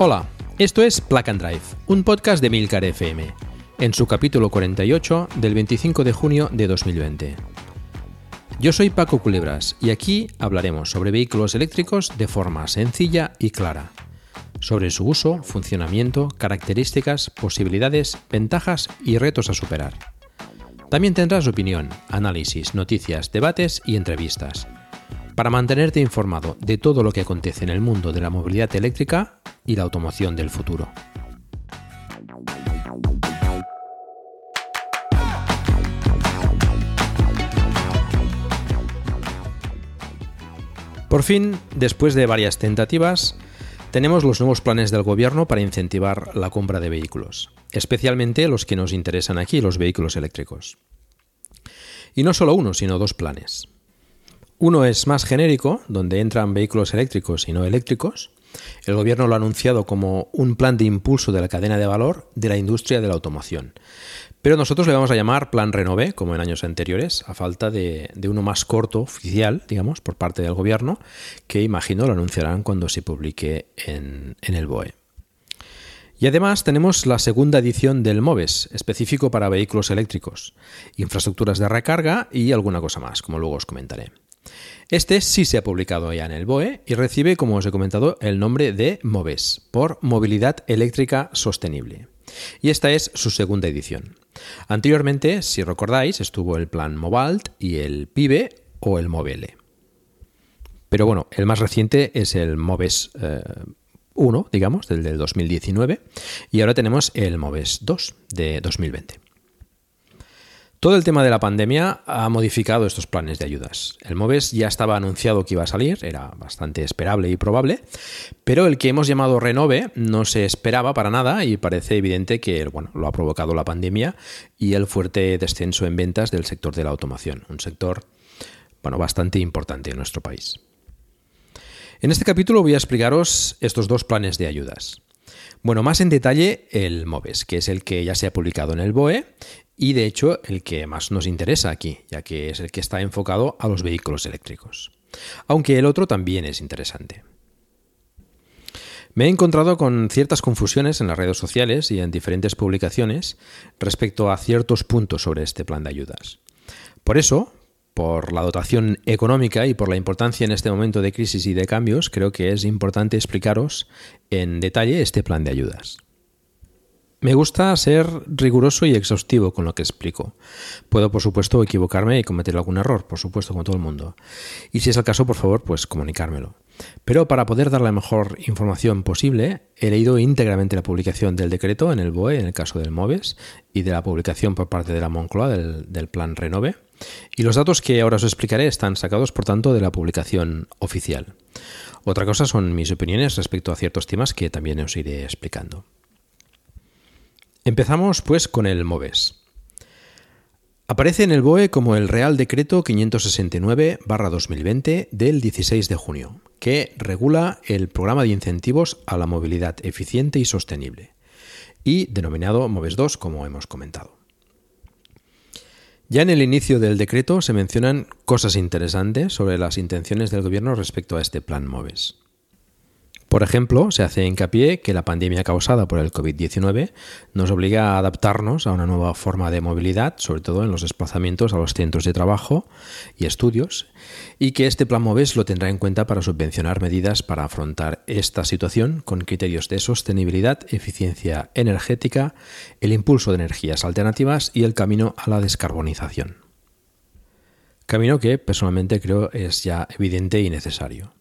Hola, esto es Plug and Drive, un podcast de Milcar FM, en su capítulo 48 del 25 de junio de 2020. Yo soy Paco Culebras y aquí hablaremos sobre vehículos eléctricos de forma sencilla y clara, sobre su uso, funcionamiento, características, posibilidades, ventajas y retos a superar. También tendrás opinión, análisis, noticias, debates y entrevistas para mantenerte informado de todo lo que acontece en el mundo de la movilidad eléctrica y la automoción del futuro. Por fin, después de varias tentativas, tenemos los nuevos planes del gobierno para incentivar la compra de vehículos, especialmente los que nos interesan aquí, los vehículos eléctricos. Y no solo uno, sino dos planes. Uno es más genérico, donde entran vehículos eléctricos y no eléctricos. El gobierno lo ha anunciado como un plan de impulso de la cadena de valor de la industria de la automoción. Pero nosotros le vamos a llamar Plan Renové, como en años anteriores, a falta de, uno más corto, oficial, digamos, por parte del gobierno, que imagino lo anunciarán cuando se publique en, en el BOE. Y además tenemos la segunda edición del MOVES, específico para vehículos eléctricos, infraestructuras de recarga y alguna cosa más, como luego os comentaré. Este sí se ha publicado ya en el BOE y recibe, como os he comentado, el nombre de MOVES, por Movilidad Eléctrica Sostenible. Y esta es su segunda edición. Anteriormente, si recordáis, estuvo el plan Movalt y el PIBE o el Movele. Pero bueno, el más reciente es el MOVES 1, eh, digamos, del, del 2019, y ahora tenemos el MOVES 2 de 2020. Todo el tema de la pandemia ha modificado estos planes de ayudas. El MOVES ya estaba anunciado que iba a salir, era bastante esperable y probable, pero el que hemos llamado Renove no se esperaba para nada y parece evidente que bueno, lo ha provocado la pandemia y el fuerte descenso en ventas del sector de la automoción, un sector bueno, bastante importante en nuestro país. En este capítulo voy a explicaros estos dos planes de ayudas. Bueno, más en detalle el MOVES, que es el que ya se ha publicado en el BOE y de hecho el que más nos interesa aquí, ya que es el que está enfocado a los vehículos eléctricos. Aunque el otro también es interesante. Me he encontrado con ciertas confusiones en las redes sociales y en diferentes publicaciones respecto a ciertos puntos sobre este plan de ayudas. Por eso, por la dotación económica y por la importancia en este momento de crisis y de cambios, creo que es importante explicaros en detalle este plan de ayudas. Me gusta ser riguroso y exhaustivo con lo que explico. Puedo, por supuesto, equivocarme y cometer algún error, por supuesto, como todo el mundo. Y si es el caso, por favor, pues comunicármelo. Pero para poder dar la mejor información posible, he leído íntegramente la publicación del decreto en el BOE, en el caso del MOVES, y de la publicación por parte de la Moncloa del, del Plan Renove. Y los datos que ahora os explicaré están sacados, por tanto, de la publicación oficial. Otra cosa son mis opiniones respecto a ciertos temas que también os iré explicando. Empezamos pues con el MOVES. Aparece en el BOE como el Real Decreto 569-2020 del 16 de junio, que regula el programa de incentivos a la movilidad eficiente y sostenible, y denominado MOVES 2, como hemos comentado. Ya en el inicio del decreto se mencionan cosas interesantes sobre las intenciones del Gobierno respecto a este plan MOVES. Por ejemplo, se hace hincapié que la pandemia causada por el COVID-19 nos obliga a adaptarnos a una nueva forma de movilidad, sobre todo en los desplazamientos a los centros de trabajo y estudios, y que este plan MOVES lo tendrá en cuenta para subvencionar medidas para afrontar esta situación con criterios de sostenibilidad, eficiencia energética, el impulso de energías alternativas y el camino a la descarbonización. camino que personalmente creo es ya evidente y necesario.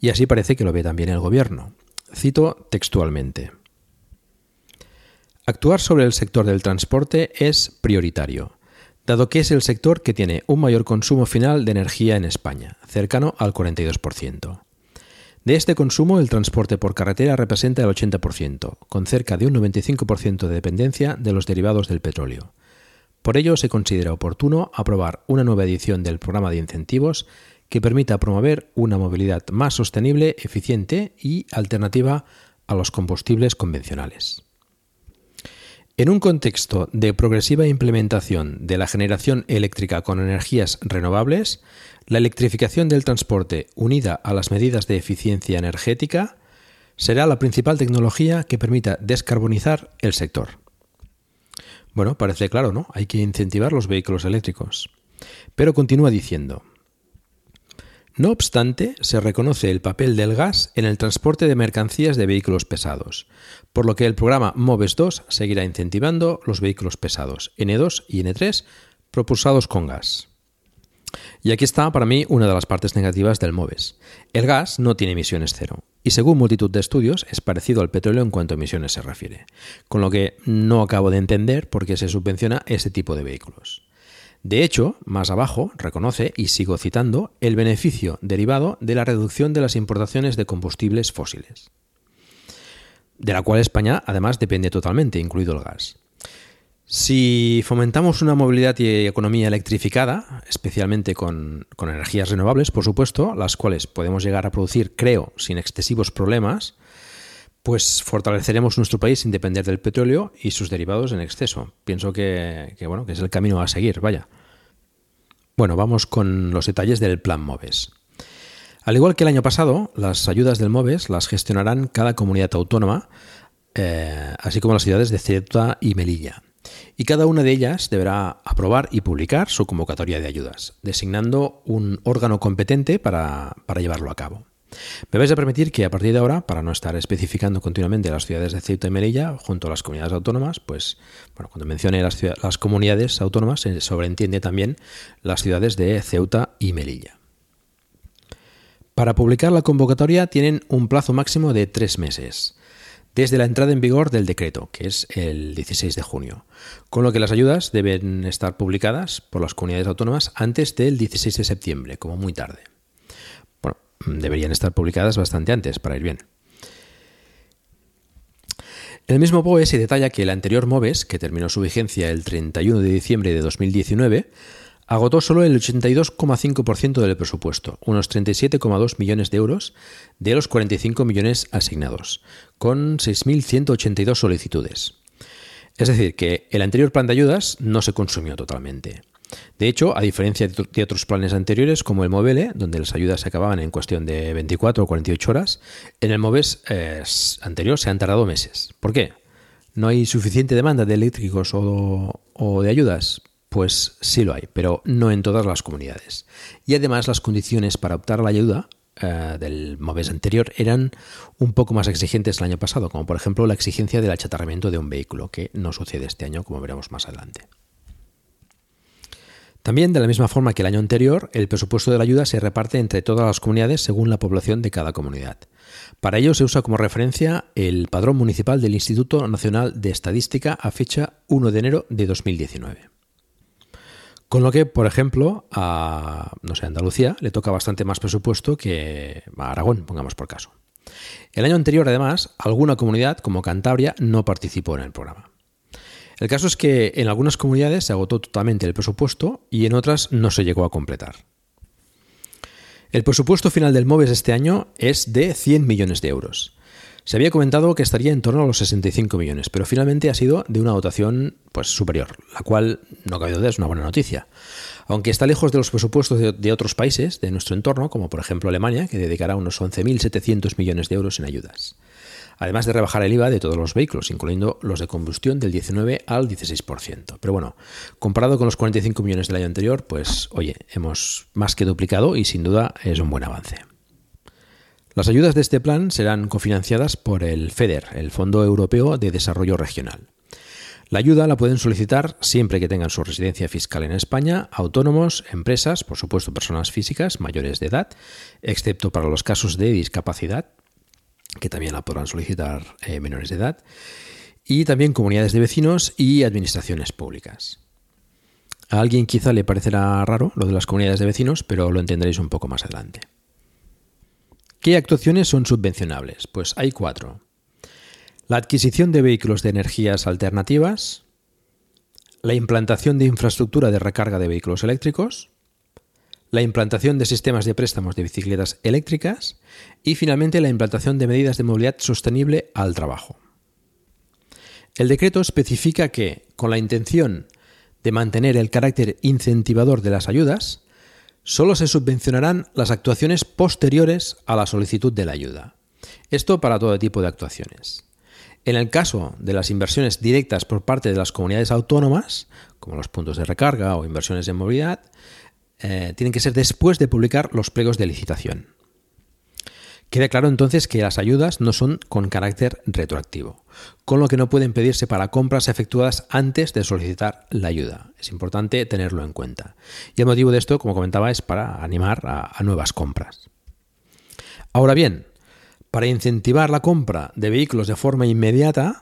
Y así parece que lo ve también el gobierno. Cito textualmente. Actuar sobre el sector del transporte es prioritario, dado que es el sector que tiene un mayor consumo final de energía en España, cercano al 42%. De este consumo, el transporte por carretera representa el 80%, con cerca de un 95% de dependencia de los derivados del petróleo. Por ello, se considera oportuno aprobar una nueva edición del programa de incentivos que permita promover una movilidad más sostenible, eficiente y alternativa a los combustibles convencionales. En un contexto de progresiva implementación de la generación eléctrica con energías renovables, la electrificación del transporte unida a las medidas de eficiencia energética será la principal tecnología que permita descarbonizar el sector. Bueno, parece claro, ¿no? Hay que incentivar los vehículos eléctricos. Pero continúa diciendo, no obstante, se reconoce el papel del gas en el transporte de mercancías de vehículos pesados, por lo que el programa MOVES 2 seguirá incentivando los vehículos pesados N2 y N3 propulsados con gas. Y aquí está para mí una de las partes negativas del MOVES. El gas no tiene emisiones cero, y según multitud de estudios es parecido al petróleo en cuanto a emisiones se refiere, con lo que no acabo de entender por qué se subvenciona ese tipo de vehículos. De hecho, más abajo reconoce, y sigo citando, el beneficio derivado de la reducción de las importaciones de combustibles fósiles, de la cual España además depende totalmente, incluido el gas. Si fomentamos una movilidad y economía electrificada, especialmente con, con, energías renovables, por supuesto, las cuales podemos llegar a producir, creo, sin excesivos problemas, pues fortaleceremos nuestro país sin depender del petróleo y sus derivados en exceso. Pienso que, bueno, que es el camino a seguir, vaya. Bueno, vamos con los detalles del plan MOVES. Al igual que el año pasado, las ayudas del MOVES las gestionarán cada comunidad autónoma, eh, así como las ciudades de Ceuta y Melilla. Y cada una de ellas deberá aprobar y publicar su convocatoria de ayudas, designando un órgano competente para llevarlo a cabo. Me vais a permitir que a partir de ahora, para no estar especificando continuamente las ciudades de Ceuta y Melilla junto a las comunidades autónomas, pues bueno, cuando mencione las, las comunidades autónomas se sobreentiende también las ciudades de Ceuta y Melilla. Para publicar la convocatoria tienen un plazo máximo de tres meses, desde la entrada en vigor del decreto, que es el 16 de junio, con lo que las ayudas deben estar publicadas por las comunidades autónomas antes del 16 de septiembre, como muy tarde deberían estar publicadas bastante antes para ir bien. El mismo BOE se detalla que el anterior MOVES, que terminó su vigencia el 31 de diciembre de 2019, agotó solo el 82,5% del presupuesto, unos 37,2 millones de euros de los 45 millones asignados, con 6.182 solicitudes. Es decir, que el anterior plan de ayudas no se consumió totalmente. De hecho, a diferencia de otros planes anteriores como el Movele, donde las ayudas se acababan en cuestión de 24 o 48 horas, en el Moves eh, anterior se han tardado meses. ¿Por qué? ¿No hay suficiente demanda de eléctricos o, de ayudas? Pues sí lo hay, pero no en todas las comunidades. Y además las condiciones para optar a la ayuda eh, del MOVES anterior eran un poco más exigentes el año pasado, como por ejemplo la exigencia del achatarramiento de un vehículo, que no sucede este año, como veremos más adelante. También, de la misma forma que el año anterior, el presupuesto de la ayuda se reparte entre todas las comunidades según la población de cada comunidad. Para ello se usa como referencia el padrón municipal del Instituto Nacional de Estadística a fecha 1 de enero de 2019. Con lo que, por ejemplo, a no sé, Andalucía le toca bastante más presupuesto que a Aragón, pongamos por caso. El año anterior, además, alguna comunidad como Cantabria no participó en el programa. El caso es que en algunas comunidades se agotó totalmente el presupuesto y en otras no se llegó a completar. El presupuesto final del MOVES este año es de 100 millones de euros. Se había comentado que estaría en torno a los 65 millones, pero finalmente ha sido de una dotación pues, superior, la cual, no cabe duda, es una buena noticia. Aunque está lejos de los presupuestos de, de otros países de nuestro entorno, como por ejemplo Alemania, que dedicará unos 11.700 millones de euros en ayudas además de rebajar el IVA de todos los vehículos, incluyendo los de combustión del 19 al 16%. Pero bueno, comparado con los 45 millones del año anterior, pues oye, hemos más que duplicado y sin duda es un buen avance. Las ayudas de este plan serán cofinanciadas por el FEDER, el Fondo Europeo de Desarrollo Regional. La ayuda la pueden solicitar siempre que tengan su residencia fiscal en España, autónomos, empresas, por supuesto personas físicas mayores de edad, excepto para los casos de discapacidad, que también la podrán solicitar eh, menores de edad, y también comunidades de vecinos y administraciones públicas. A alguien quizá le parecerá raro lo de las comunidades de vecinos, pero lo entenderéis un poco más adelante. ¿Qué actuaciones son subvencionables? Pues hay cuatro. La adquisición de vehículos de energías alternativas, la implantación de infraestructura de recarga de vehículos eléctricos, la implantación de sistemas de préstamos de bicicletas eléctricas y finalmente la implantación de medidas de movilidad sostenible al trabajo. El decreto especifica que, con la intención de mantener el carácter incentivador de las ayudas, solo se subvencionarán las actuaciones posteriores a la solicitud de la ayuda. Esto para todo tipo de actuaciones. En el caso de las inversiones directas por parte de las comunidades autónomas, como los puntos de recarga o inversiones en movilidad, eh, tienen que ser después de publicar los pliegos de licitación. Queda claro entonces que las ayudas no son con carácter retroactivo, con lo que no pueden pedirse para compras efectuadas antes de solicitar la ayuda. Es importante tenerlo en cuenta. Y el motivo de esto, como comentaba, es para animar a nuevas compras. Ahora bien, para incentivar la compra de vehículos de forma inmediata,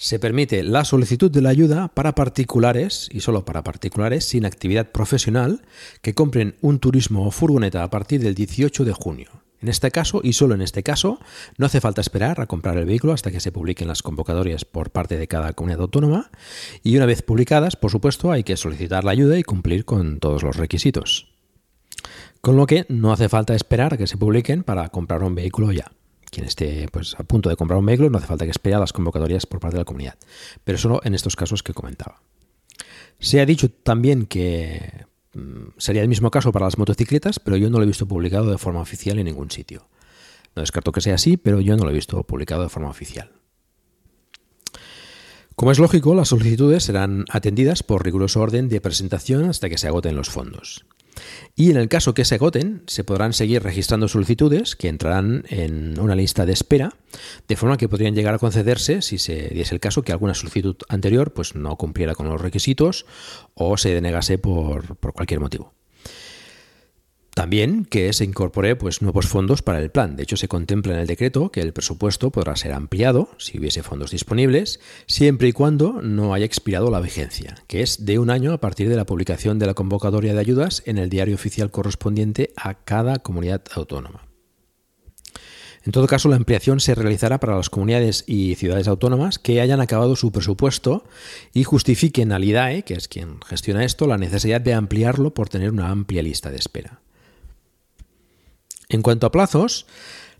se permite la solicitud de la ayuda para particulares, y solo para particulares sin actividad profesional, que compren un turismo o furgoneta a partir del 18 de junio. En este caso, y solo en este caso, no hace falta esperar a comprar el vehículo hasta que se publiquen las convocatorias por parte de cada comunidad autónoma y una vez publicadas, por supuesto, hay que solicitar la ayuda y cumplir con todos los requisitos. Con lo que no hace falta esperar a que se publiquen para comprar un vehículo ya. Quien esté pues, a punto de comprar un vehículo no hace falta que espere a las convocatorias por parte de la comunidad. Pero solo en estos casos que comentaba. Se ha dicho también que Mm, sería el mismo caso para las motocicletas, pero yo no lo he visto publicado de forma oficial en ningún sitio. No descarto que sea así, pero yo no lo he visto publicado de forma oficial. Como es lógico, las solicitudes serán atendidas por riguroso orden de presentación hasta que se agoten los fondos. Y en el caso que se agoten, se podrán seguir registrando solicitudes que entrarán en una lista de espera, de forma que podrían llegar a concederse si se diese el caso que alguna solicitud anterior pues, no cumpliera con los requisitos o se denegase por cualquier motivo. También que se incorpore pues, nuevos fondos para el plan. De hecho, se contempla en el decreto que el presupuesto podrá ser ampliado, si hubiese fondos disponibles, siempre y cuando no haya expirado la vigencia, que es de un año a partir de la publicación de la convocatoria de ayudas en el diario oficial correspondiente a cada comunidad autónoma. En todo caso, la ampliación se realizará para las comunidades y ciudades autónomas que hayan acabado su presupuesto y justifiquen al IDAE, que es quien gestiona esto, la necesidad de ampliarlo por tener una amplia lista de espera. En cuanto a plazos,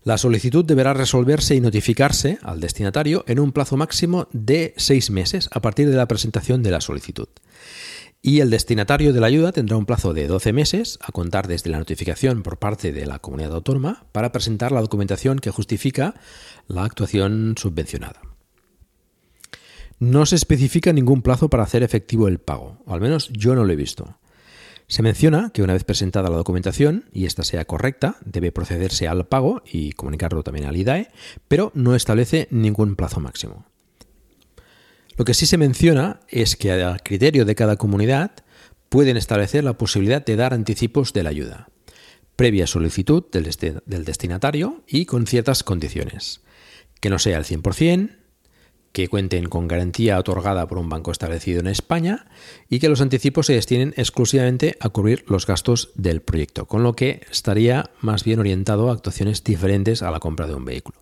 la solicitud deberá resolverse y notificarse al destinatario en un plazo máximo de seis meses a partir de la presentación de la solicitud. Y el destinatario de la ayuda tendrá un plazo de 12 meses a contar desde la notificación por parte de la comunidad autónoma para presentar la documentación que justifica la actuación subvencionada. No se especifica ningún plazo para hacer efectivo el pago, o al menos yo no lo he visto. Se menciona que una vez presentada la documentación y esta sea correcta, debe procederse al pago y comunicarlo también al IDAE, pero no establece ningún plazo máximo. Lo que sí se menciona es que a criterio de cada comunidad pueden establecer la posibilidad de dar anticipos de la ayuda, previa solicitud del, destinatario y con ciertas condiciones. Que no sea el 100%, que cuenten con garantía otorgada por un banco establecido en España y que los anticipos se destinen exclusivamente a cubrir los gastos del proyecto, con lo que estaría más bien orientado a actuaciones diferentes a la compra de un vehículo.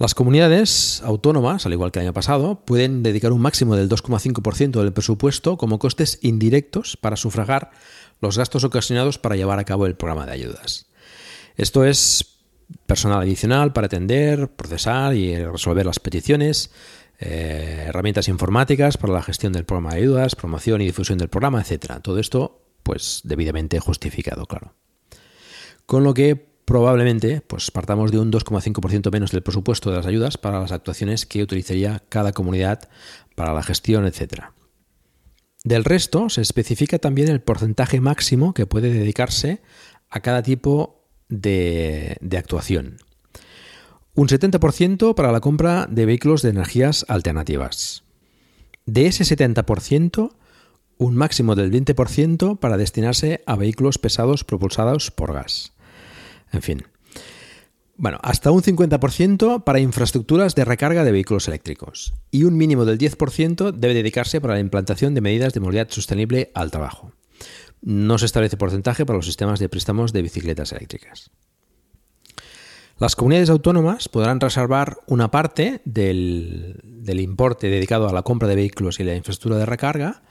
Las comunidades autónomas, al igual que el año pasado, pueden dedicar un máximo del 2,5% del presupuesto como costes indirectos para sufragar los gastos ocasionados para llevar a cabo el programa de ayudas. Esto es personal adicional para atender, procesar y resolver las peticiones, eh, herramientas informáticas para la gestión del programa de ayudas, promoción y difusión del programa, etcétera. Todo esto, pues, debidamente justificado, claro. Con lo que probablemente pues, partamos de un 2,5% menos del presupuesto de las ayudas para las actuaciones que utilizaría cada comunidad para la gestión, etcétera. Del resto, se especifica también el porcentaje máximo que puede dedicarse a cada tipo de, actuación. Un 70% para la compra de vehículos de energías alternativas. De ese 70%, un máximo del 20% para destinarse a vehículos pesados propulsados por gas. En fin. Bueno, hasta un 50% para infraestructuras de recarga de vehículos eléctricos y un mínimo del 10% debe dedicarse para la implantación de medidas de movilidad sostenible al trabajo. No se establece porcentaje para los sistemas de préstamos de bicicletas eléctricas. Las comunidades autónomas podrán reservar una parte del, importe dedicado a la compra de vehículos y la infraestructura de recarga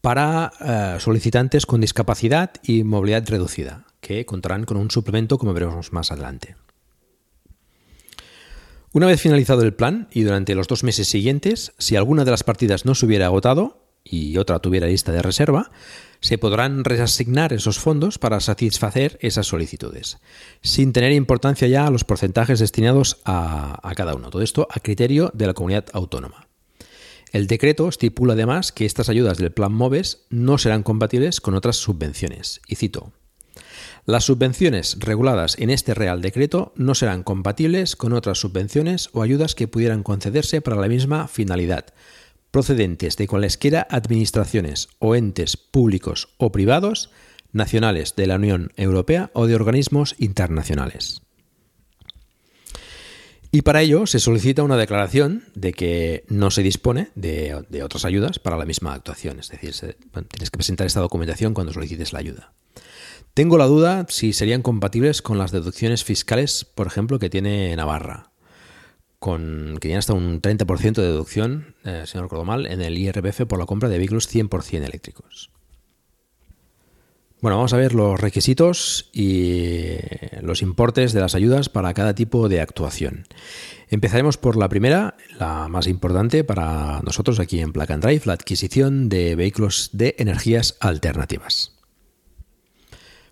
para eh, solicitantes con discapacidad y movilidad reducida, que contarán con un suplemento como veremos más adelante. Una vez finalizado el plan y durante los dos meses siguientes, si alguna de las partidas no se hubiera agotado y otra tuviera lista de reserva, se podrán reasignar esos fondos para satisfacer esas solicitudes, sin tener importancia ya a los porcentajes destinados a, cada uno. Todo esto a criterio de la comunidad autónoma. El decreto estipula además que estas ayudas del Plan MOVES no serán compatibles con otras subvenciones. Y cito, las subvenciones reguladas en este Real Decreto no serán compatibles con otras subvenciones o ayudas que pudieran concederse para la misma finalidad, procedentes de cualesquiera administraciones o entes públicos o privados, nacionales de la Unión Europea o de organismos internacionales. Y para ello se solicita una declaración de que no se dispone de, otras ayudas para la misma actuación. Es decir, tienes que presentar esta documentación cuando solicites la ayuda. Tengo la duda si serían compatibles con las deducciones fiscales, por ejemplo, que tiene Navarra con, que tiene hasta un 30% de deducción, eh, si mal, en el IRPF por la compra de vehículos 100% eléctricos. Bueno, vamos a ver los requisitos y los importes de las ayudas para cada tipo de actuación. Empezaremos por la primera, la más importante para nosotros aquí en Plug and Drive, la adquisición de vehículos de energías alternativas.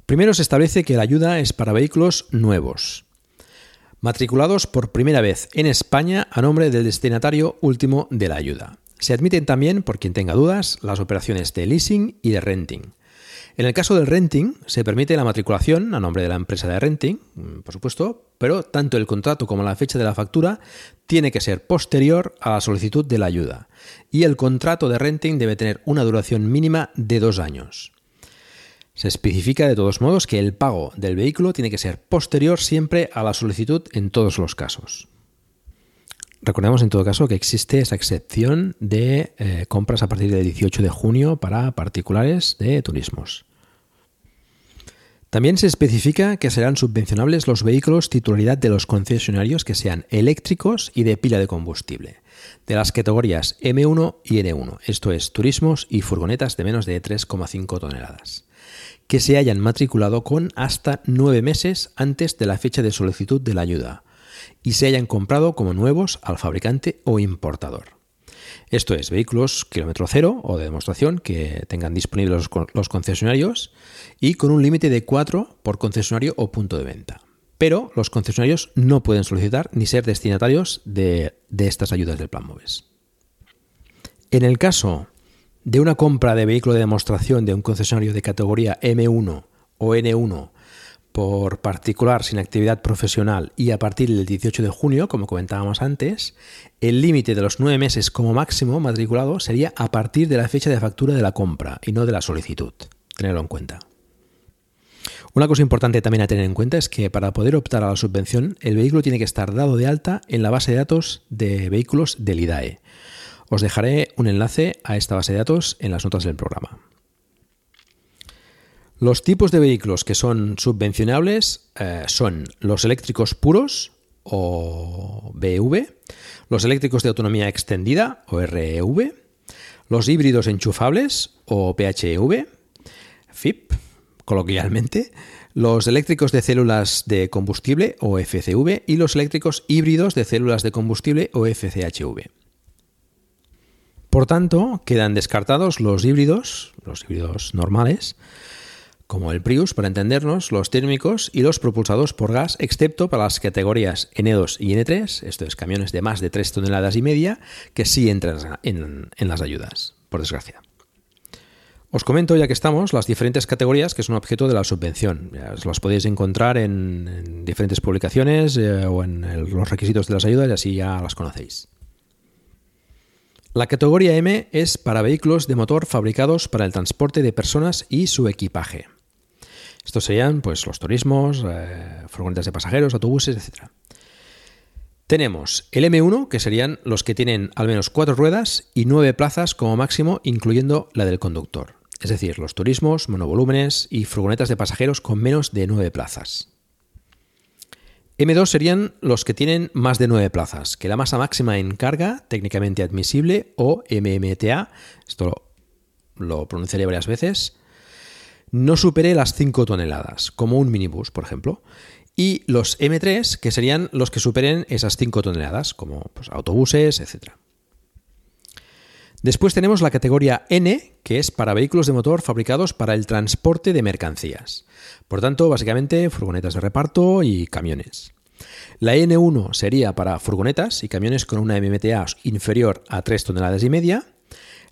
Primero se establece que la ayuda es para vehículos nuevos, matriculados por primera vez en España a nombre del destinatario último de la ayuda. Se admiten también, por quien tenga dudas, las operaciones de leasing y de renting. En el caso del renting, se permite la matriculación a nombre de la empresa de renting, mm, por supuesto, pero tanto el contrato como la fecha de la factura tiene que ser posterior a la solicitud de la ayuda, y el contrato de renting debe tener una duración mínima de dos años. Se especifica de todos modos que el pago del vehículo tiene que ser posterior siempre a la solicitud en todos los casos. Recordemos en todo caso que existe esa excepción de eh, compras a partir del 18 de junio para particulares de turismos. También se especifica que serán subvencionables los vehículos titularidad de los concesionarios que sean eléctricos y de pila de combustible, de las categorías M1 y N1, esto es, turismos y furgonetas de menos de 3,5 toneladas que se hayan matriculado con hasta nueve meses antes de la fecha de solicitud de la ayuda y se hayan comprado como nuevos al fabricante o importador. Esto es, vehículos kilómetro cero o de demostración que tengan disponibles los concesionarios y con un límite de 4 por concesionario o punto de venta. Pero los concesionarios no pueden solicitar ni ser destinatarios de, estas ayudas del Plan MOVES. En el caso de una compra de vehículo de demostración de un concesionario de categoría M1 o N1 por particular sin actividad profesional y a partir del 18 de junio, como comentábamos antes, el límite de los nueve meses como máximo matriculado sería a partir de la fecha de factura de la compra y no de la solicitud. Tenerlo en cuenta. Una cosa importante también a tener en cuenta es que para poder optar a la subvención, el vehículo tiene que estar dado de alta en la base de datos de vehículos del IDAE. Os dejaré un enlace a esta base de datos en las notas del programa. Los tipos de vehículos que son subvencionables eh, son los eléctricos puros o BEV, los eléctricos de autonomía extendida o REV, los híbridos enchufables o PHEV, FIP, coloquialmente, los eléctricos de células de combustible o FCV y los eléctricos híbridos de células de combustible o FCHV. Por tanto, quedan descartados los híbridos, los híbridos normales, como el Prius, para entendernos, los térmicos y los propulsados por gas, excepto para las categorías N2 y N3, esto es camiones de más de 3 toneladas y media, que sí entran en, las ayudas, por desgracia. Os comento, ya que estamos, las diferentes categorías que son objeto de la subvención. las podéis encontrar en, diferentes publicaciones eh, o en los requisitos de las ayudas y así ya las conocéis. La categoría M es para vehículos de motor fabricados para el transporte de personas y su equipaje. Estos serían pues, los turismos, eh, furgonetas de pasajeros, autobuses, etc. Tenemos el M1, que serían los que tienen al menos cuatro ruedas y nueve plazas como máximo, incluyendo la del conductor. Es decir, los turismos, monovolúmenes y furgonetas de pasajeros con menos de nueve plazas. M2 serían los que tienen más de nueve plazas, que la masa máxima en carga, técnicamente admisible, o MMTA, esto lo, pronunciaré varias veces, no supere las 5 toneladas, como un minibús, por ejemplo. Y los M3, que serían los que superen esas 5 toneladas, como pues, autobuses, etc. Después tenemos la categoría N, que es para vehículos de motor fabricados para el transporte de mercancías. Por tanto, básicamente furgonetas de reparto y camiones. La N1 sería para furgonetas y camiones con una MMTA inferior a 3 toneladas y media.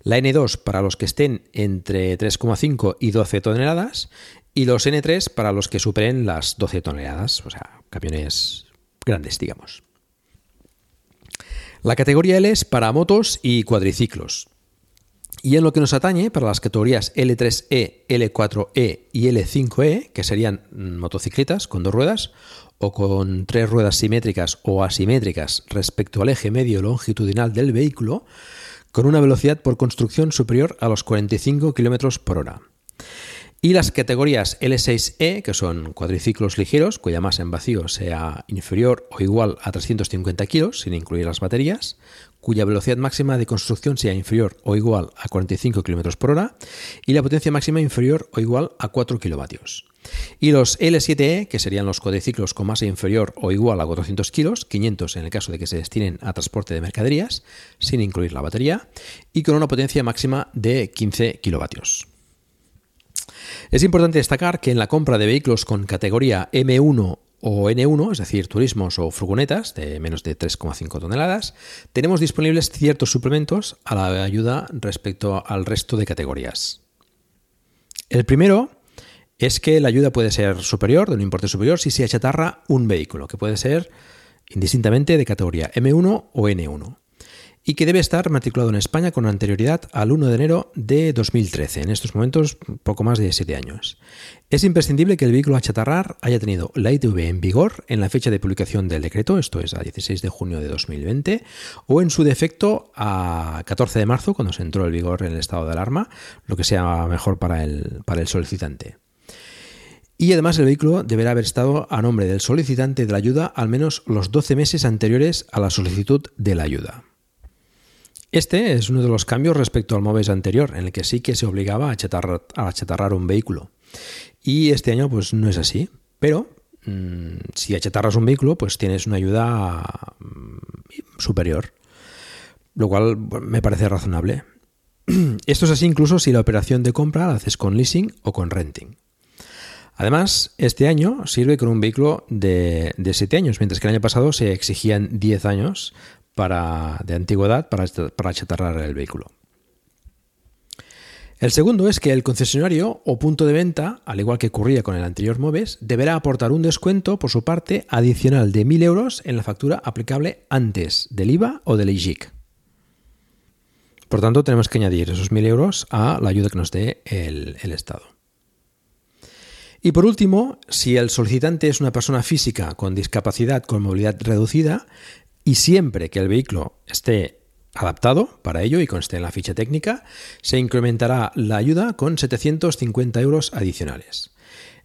La N2 para los que estén entre 3,5 y 12 toneladas. Y los N3 para los que superen las 12 toneladas, o sea, camiones grandes, digamos. La categoría L es para motos y cuadriciclos. Y en lo que nos atañe, para las categorías L3E, L4E y L5E, que serían motocicletas con dos ruedas, o con tres ruedas simétricas o asimétricas respecto al eje medio longitudinal del vehículo, con una velocidad por construcción superior a los 45 km por hora. Y las categorías L6E, que son cuadriciclos ligeros, cuya masa en vacío sea inferior o igual a 350 kg, sin incluir las baterías, cuya velocidad máxima de construcción sea inferior o igual a 45 km por hora, y la potencia máxima inferior o igual a 4 kW. Y los L7E, que serían los cuadriciclos con masa inferior o igual a 400 kg, 500 en el caso de que se destinen a transporte de mercaderías, sin incluir la batería, y con una potencia máxima de 15 kW. Es importante destacar que en la compra de vehículos con categoría M1 o N1, es decir, turismos o furgonetas de menos de 3,5 toneladas, tenemos disponibles ciertos suplementos a la ayuda respecto al resto de categorías. El primero es que la ayuda puede ser superior, de un importe superior, si se achatarra un vehículo, que puede ser indistintamente de categoría M1 o N1 y que debe estar matriculado en España con anterioridad al 1 de enero de 2013, en estos momentos poco más de 7 años. Es imprescindible que el vehículo a chatarrar haya tenido la ITV en vigor en la fecha de publicación del decreto, esto es a 16 de junio de 2020, o en su defecto a 14 de marzo, cuando se entró en vigor en el estado de alarma, lo que sea mejor para el, solicitante. Y además el vehículo deberá haber estado a nombre del solicitante de la ayuda al menos los 12 meses anteriores a la solicitud de la ayuda. Este es uno de los cambios respecto al MOVES anterior, en el que sí que se obligaba a achatarrar, un vehículo. Y este año pues no es así, pero mm, si achatarras un vehículo pues tienes una ayuda mm, superior, lo cual me parece razonable. Esto es así incluso si la operación de compra la haces con leasing o con renting. Además, este año sirve con un vehículo de, de 7 años, mientras que el año pasado se exigían 10 años de antigüedad para, para chatarrar el vehículo. El segundo es que el concesionario o punto de venta, al igual que ocurría con el anterior MOVES, deberá aportar un descuento por su parte adicional de 1.000 euros en la factura aplicable antes del IVA o del IGIC. Por tanto, tenemos que añadir esos 1.000 euros a la ayuda que nos dé el Estado. Y por último, si el solicitante es una persona física con discapacidad con movilidad reducida, y siempre que el vehículo esté adaptado para ello y conste en la ficha técnica, se incrementará la ayuda con 750 euros adicionales.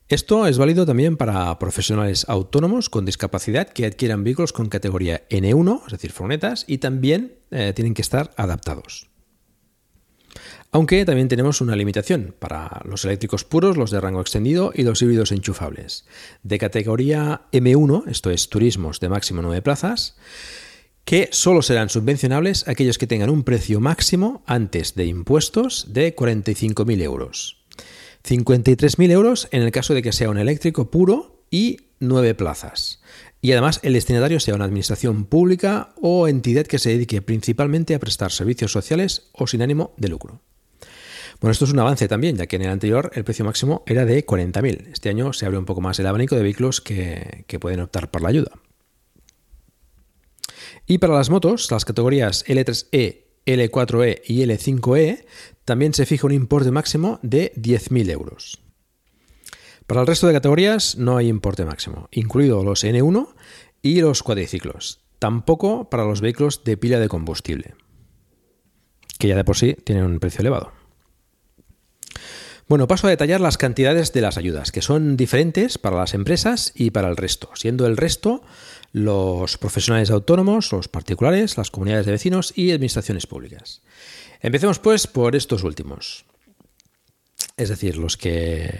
Esto es válido también para profesionales autónomos con discapacidad que adquieran vehículos con categoría N1, es decir, furgonetas, y también eh, tienen que estar adaptados. Aunque también tenemos una limitación para los eléctricos puros, los de rango extendido y los híbridos enchufables. De categoría M1, esto es turismos de máximo 9 plazas, que solo serán subvencionables aquellos que tengan un precio máximo antes de impuestos de 45.000 euros. 53.000 euros en el caso de que sea un eléctrico puro y 9 plazas. Y además el destinatario sea una administración pública o entidad que se dedique principalmente a prestar servicios sociales o sin ánimo de lucro. Bueno, esto es un avance también, ya que en el anterior el precio máximo era de 40.000. Este año se abre un poco más el abanico de vehículos que, pueden optar por la ayuda. Y para las motos, las categorías L3E, L4E y L5E, también se fija un importe máximo de 10.000 euros. Para el resto de categorías no hay importe máximo, incluidos los N1 y los cuadriciclos. Tampoco para los vehículos de pila de combustible, que ya de por sí tienen un precio elevado. Bueno, paso a detallar las cantidades de las ayudas, que son diferentes para las empresas y para el resto, siendo el resto los profesionales autónomos, los particulares, las comunidades de vecinos y administraciones públicas. Empecemos pues por estos últimos, es decir, los que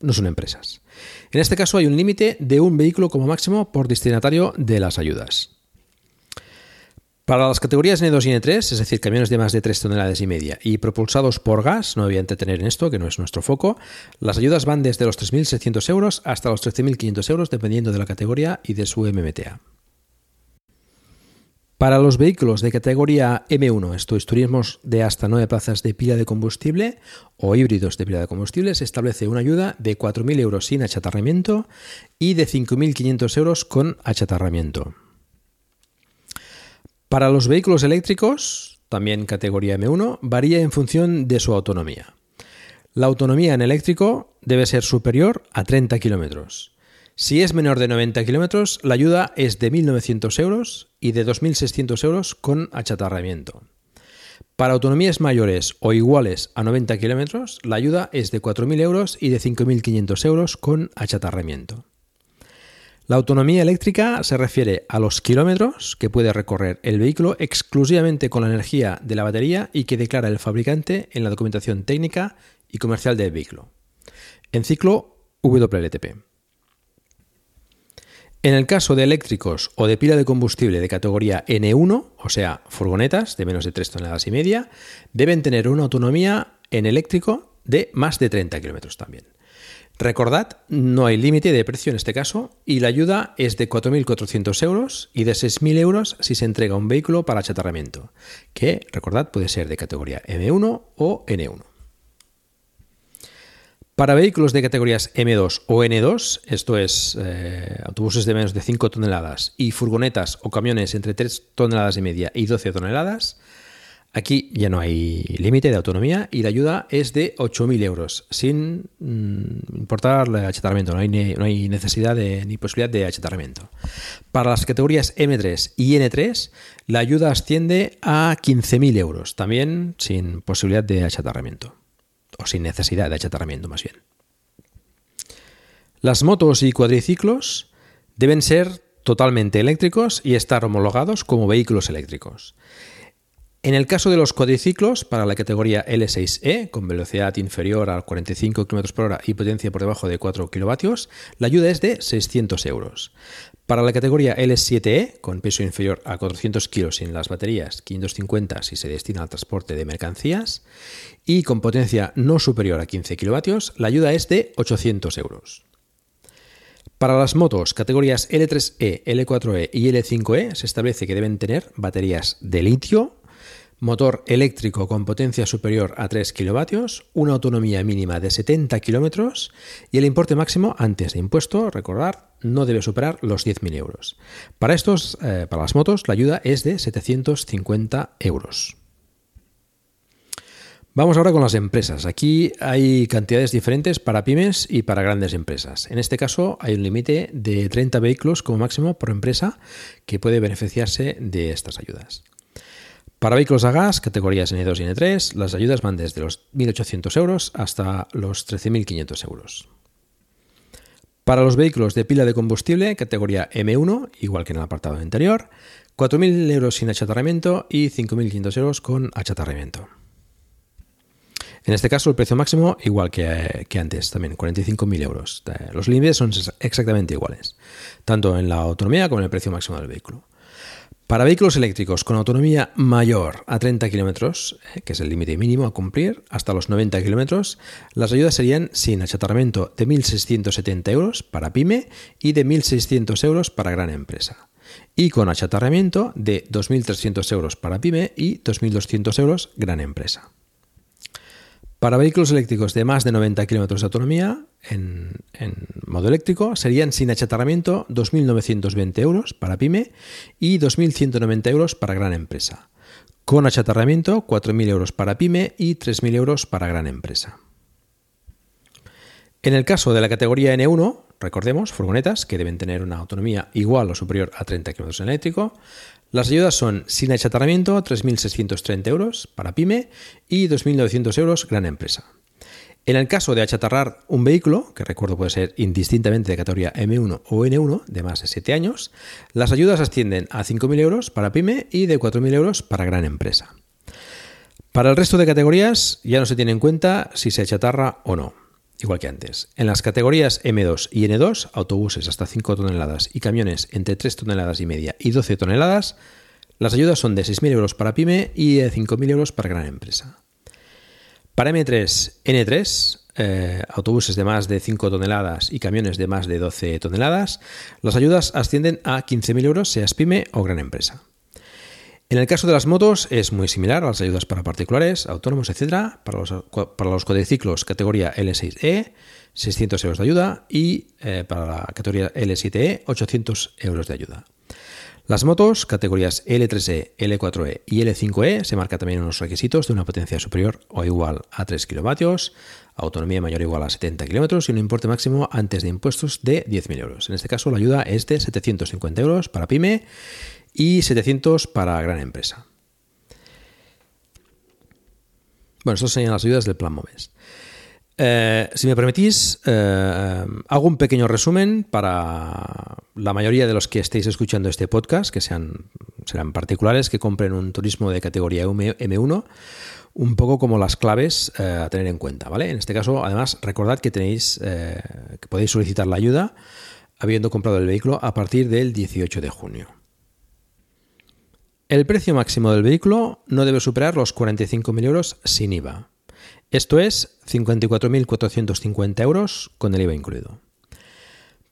no son empresas. En este caso hay un límite de un vehículo como máximo por destinatario de las ayudas. Para las categorías N2 y N3, es decir, camiones de más de 3 toneladas y media y propulsados por gas, no voy a entretener en esto, que no es nuestro foco, las ayudas van desde los 3.600 euros hasta los 13.500 euros, dependiendo de la categoría y de su MMTA. Para los vehículos de categoría M1, esto es turismos de hasta 9 plazas de pila de combustible o híbridos de pila de combustible, se establece una ayuda de 4.000 euros sin achatarramiento y de 5.500 euros con achatarramiento. Para los vehículos eléctricos, también categoría M1, varía en función de su autonomía. La autonomía en eléctrico debe ser superior a 30 kilómetros. Si es menor de 90 kilómetros, la ayuda es de 1.900 euros y de 2.600 euros con achatarramiento. Para autonomías mayores o iguales a 90 kilómetros, la ayuda es de 4.000 euros y de 5.500 euros con achatarramiento. La autonomía eléctrica se refiere a los kilómetros que puede recorrer el vehículo exclusivamente con la energía de la batería y que declara el fabricante en la documentación técnica y comercial del vehículo. En ciclo WLTP. En el caso de eléctricos o de pila de combustible de categoría N1, o sea, furgonetas de menos de 3 toneladas y media, deben tener una autonomía en eléctrico de más de 30 kilómetros también. Recordad, no hay límite de precio en este caso y la ayuda es de 4.400 euros y de 6.000 euros si se entrega un vehículo para achatarramiento, que, recordad, puede ser de categoría M1 o N1. Para vehículos de categorías M2 o N2, esto es eh, autobuses de menos de 5 toneladas y furgonetas o camiones entre 3 toneladas y media y 12 toneladas, Aquí ya no hay límite de autonomía y la ayuda es de 8.000 euros, sin mm, importar el achatarramiento, no hay, necesidad de, ni posibilidad de achatarramiento. Para las categorías M3 y N3, la ayuda asciende a 15.000 euros, también sin posibilidad de achatarramiento, o sin necesidad de achatarramiento más bien. Las motos y cuadriciclos deben ser totalmente eléctricos y estar homologados como vehículos eléctricos. En el caso de los cuadriciclos, para la categoría L6E, con velocidad inferior a 45 km por hora y potencia por debajo de 4 kW, la ayuda es de 600 euros. Para la categoría L7E, con peso inferior a 400 kg sin las baterías, 550 si se destina al transporte de mercancías, y con potencia no superior a 15 kW, la ayuda es de 800 euros. Para las motos categorías L3E, L4E y L5E se establece que deben tener baterías de litio, motor eléctrico con potencia superior a 3 kilovatios, una autonomía mínima de 70 kilómetros y el importe máximo antes de impuesto, recordar, no debe superar los 10.000 euros. Para estos, eh, para las motos, la ayuda es de 750 euros. Vamos ahora con las empresas. Aquí hay cantidades diferentes para pymes y para grandes empresas. En este caso hay un límite de 30 vehículos como máximo por empresa que puede beneficiarse de estas ayudas. Para vehículos a gas, categorías N2 y N3, las ayudas van desde los 1.800 euros hasta los 13.500 euros. Para los vehículos de pila de combustible, categoría M1, igual que en el apartado anterior, 4.000 euros sin achatarramiento y 5.500 euros con achatarramiento. En este caso, el precio máximo, igual que, que antes, también 45.000 euros. Los límites son exactamente iguales, tanto en la autonomía como en el precio máximo del vehículo. Para vehículos eléctricos con autonomía mayor a 30 kilómetros, eh, que es el límite mínimo a cumplir, hasta los 90 kilómetros, las ayudas serían sin achatarramiento de 1.670 euros para pyme y de 1.600 euros para gran empresa. Y con achatarramiento de 2.300 euros para pyme y 2.200 euros gran empresa. Para vehículos eléctricos de más de 90 kilómetros de autonomía en, modo eléctrico serían sin achatarramiento 2.920 euros para pyme y 2.190 euros para gran empresa. Con achatarramiento 4.000 euros para pyme y 3.000 euros para gran empresa. En el caso de la categoría N1, recordemos, furgonetas que deben tener una autonomía igual o superior a 30 km en eléctrico, las ayudas son sin achatarramiento 3.630 euros para pyme y 2.900 euros gran empresa. En el caso de achatarrar un vehículo, que recuerdo puede ser indistintamente de categoría M1 o N1 de más de 7 años, las ayudas ascienden a 5.000 euros para pyme y de 4.000 euros para gran empresa. Para el resto de categorías ya no se tiene en cuenta si se achatarra o no igual que antes. En las categorías M2 y N2, autobuses hasta 5 toneladas y camiones entre 3 toneladas y media y 12 toneladas, las ayudas son de 6.000 euros para pyme y de 5.000 euros para gran empresa. Para M3, N3, eh, autobuses de más de 5 toneladas y camiones de más de 12 toneladas, las ayudas ascienden a 15.000 euros, seas pyme o gran empresa. En el caso de las motos es muy similar a las ayudas para particulares, autónomos, etc. Para los, para categoría L6E, 600 euros de ayuda y eh, para la categoría L7E, 800 euros de ayuda. Las motos, categorías L3E, L4E y L5E, se marca también unos requisitos de una potencia superior o igual a 3 kilovatios, autonomía mayor o igual a 70 kilómetros y un importe máximo antes de impuestos de 10.000 euros. En este caso, la ayuda es de 750 euros para PyME y 700 para gran empresa. Bueno, estas serían las ayudas del plan MOVES. Eh, si me permitís, eh, hago un pequeño resumen para la mayoría de los que estéis escuchando este podcast, que sean, serán particulares, que compren un turismo de categoría M1, un poco como las claves eh, a tener en cuenta. ¿vale? En este caso, además, recordad que tenéis que podéis solicitar la ayuda habiendo comprado el vehículo a partir del 18 de junio. El precio máximo del vehículo no debe superar los 45.000 euros sin IVA. Esto es 54.450 euros con el IVA incluido.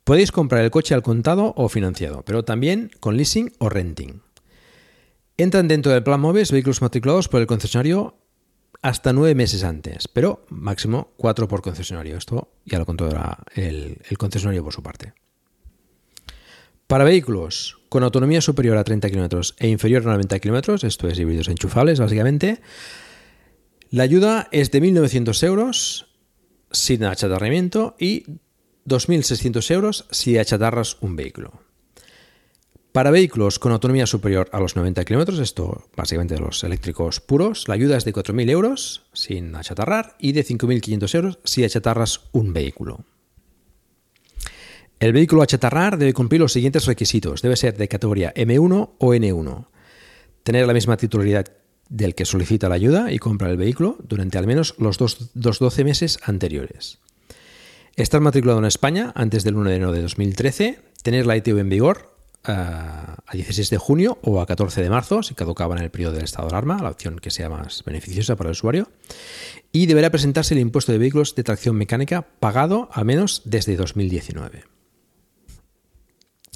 Podéis comprar el coche al contado o financiado, pero también con leasing o renting. Entran dentro del plan MOVES vehículos matriculados por el concesionario hasta nueve meses antes, pero máximo cuatro por concesionario. Esto ya lo controlará el, el concesionario por su parte. Para vehículos con autonomía superior a 30 km e inferior a 90 km, esto es híbridos enchufables básicamente, la ayuda es de 1.900 euros sin achatarramiento y 2.600 euros si achatarras un vehículo. Para vehículos con autonomía superior a los 90 km, esto básicamente los eléctricos puros, la ayuda es de 4.000 euros sin achatarrar y de 5.500 euros si achatarras un vehículo. El vehículo a chatarrar debe cumplir los siguientes requisitos. Debe ser de categoría M1 o N1. Tener la misma titularidad del que solicita la ayuda y compra el vehículo durante al menos los dos, 12 meses anteriores. Estar matriculado en España antes del 1 de enero de 2013. Tener la ITV en vigor eh, a 16 de junio o a 14 de marzo, si caducaba en el periodo del estado de alarma, la opción que sea más beneficiosa para el usuario. Y deberá presentarse el impuesto de vehículos de tracción mecánica pagado al menos desde 2019.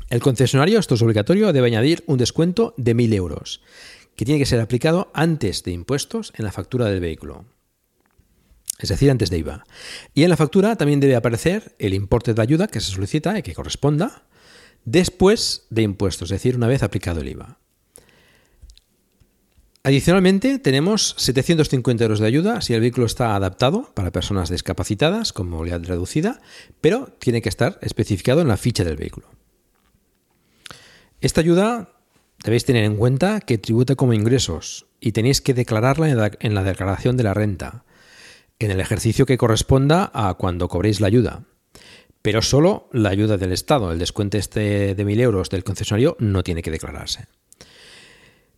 El concesionario, esto es obligatorio, debe añadir un descuento de 1.000 euros, que tiene que ser aplicado antes de impuestos en la factura del vehículo. Es decir, antes de IVA. Y en la factura también debe aparecer el importe de ayuda que se solicita y que corresponda después de impuestos, es decir, una vez aplicado el IVA. Adicionalmente, tenemos 750 euros de ayuda si el vehículo está adaptado para personas discapacitadas con movilidad reducida, pero tiene que estar especificado en la ficha del vehículo. Esta ayuda debéis tener en cuenta que tributa como ingresos y tenéis que declararla en la declaración de la renta, en el ejercicio que corresponda a cuando cobréis la ayuda. Pero solo la ayuda del Estado, el descuento este de 1.000 euros del concesionario, no tiene que declararse.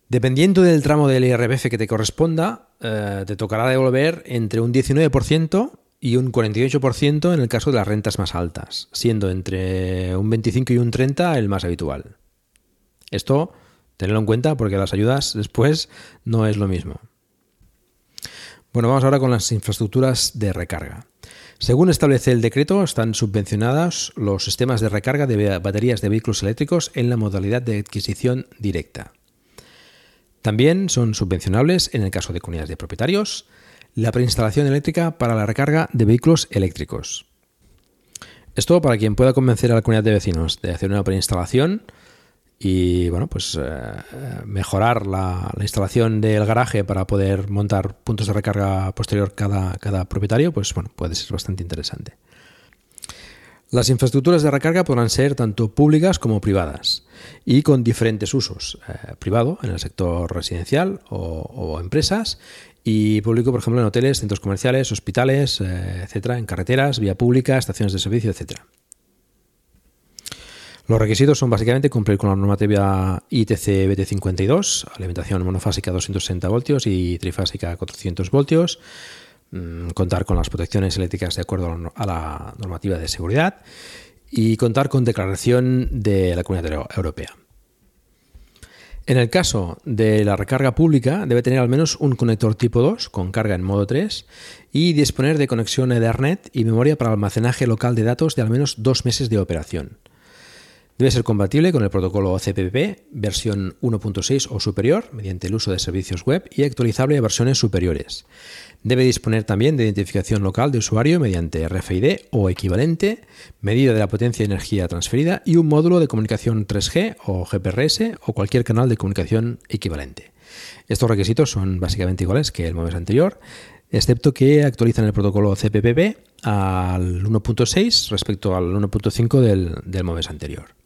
Dependiendo del tramo del IRPF que te corresponda, eh, te tocará devolver entre un 19% y un 48% en el caso de las rentas más altas, siendo entre un 25 y un 30 el más habitual. Esto, tenedlo en cuenta porque las ayudas después no es lo mismo. Bueno, vamos ahora con las infraestructuras de recarga. Según establece el decreto, están subvencionadas los sistemas de recarga de baterías de vehículos eléctricos en la modalidad de adquisición directa. También son subvencionables en el caso de comunidades de propietarios la preinstalación eléctrica para la recarga de vehículos eléctricos. Esto para quien pueda convencer a la comunidad de vecinos de hacer una preinstalación y bueno, pues eh, mejorar la, instalación del garaje para poder montar puntos de recarga posterior cada, cada propietario, pues bueno, puede ser bastante interesante. Las infraestructuras de recarga podrán ser tanto públicas como privadas y con diferentes usos. Eh, privado en el sector residencial o, empresas y público, por ejemplo, en hoteles, centros comerciales, hospitales, eh, etcétera, en carreteras, vía pública, estaciones de servicio, etcétera. Los requisitos son básicamente cumplir con la normativa ITC BT52, alimentación monofásica 260 voltios y trifásica 400 voltios, mm, contar con las protecciones eléctricas de acuerdo a la normativa de seguridad y contar con declaración de la Comunidad Europea. En el caso de la recarga pública, debe tener al menos un conector tipo 2 con carga en modo 3 y disponer de conexión Ethernet y memoria para almacenaje local de datos de al menos dos meses de operación. Debe ser compatible con el protocolo CPP versión 1.6 o superior mediante el uso de servicios web y actualizable a versiones superiores. Debe disponer también de identificación local de usuario mediante RFID o equivalente, medida de la potencia de energía transferida y un módulo de comunicación 3G o GPRS o cualquier canal de comunicación equivalente. Estos requisitos son básicamente iguales que el MOVES anterior, excepto que actualizan el protocolo CPPP al 1.6 respecto al 1.5 del, del anterior.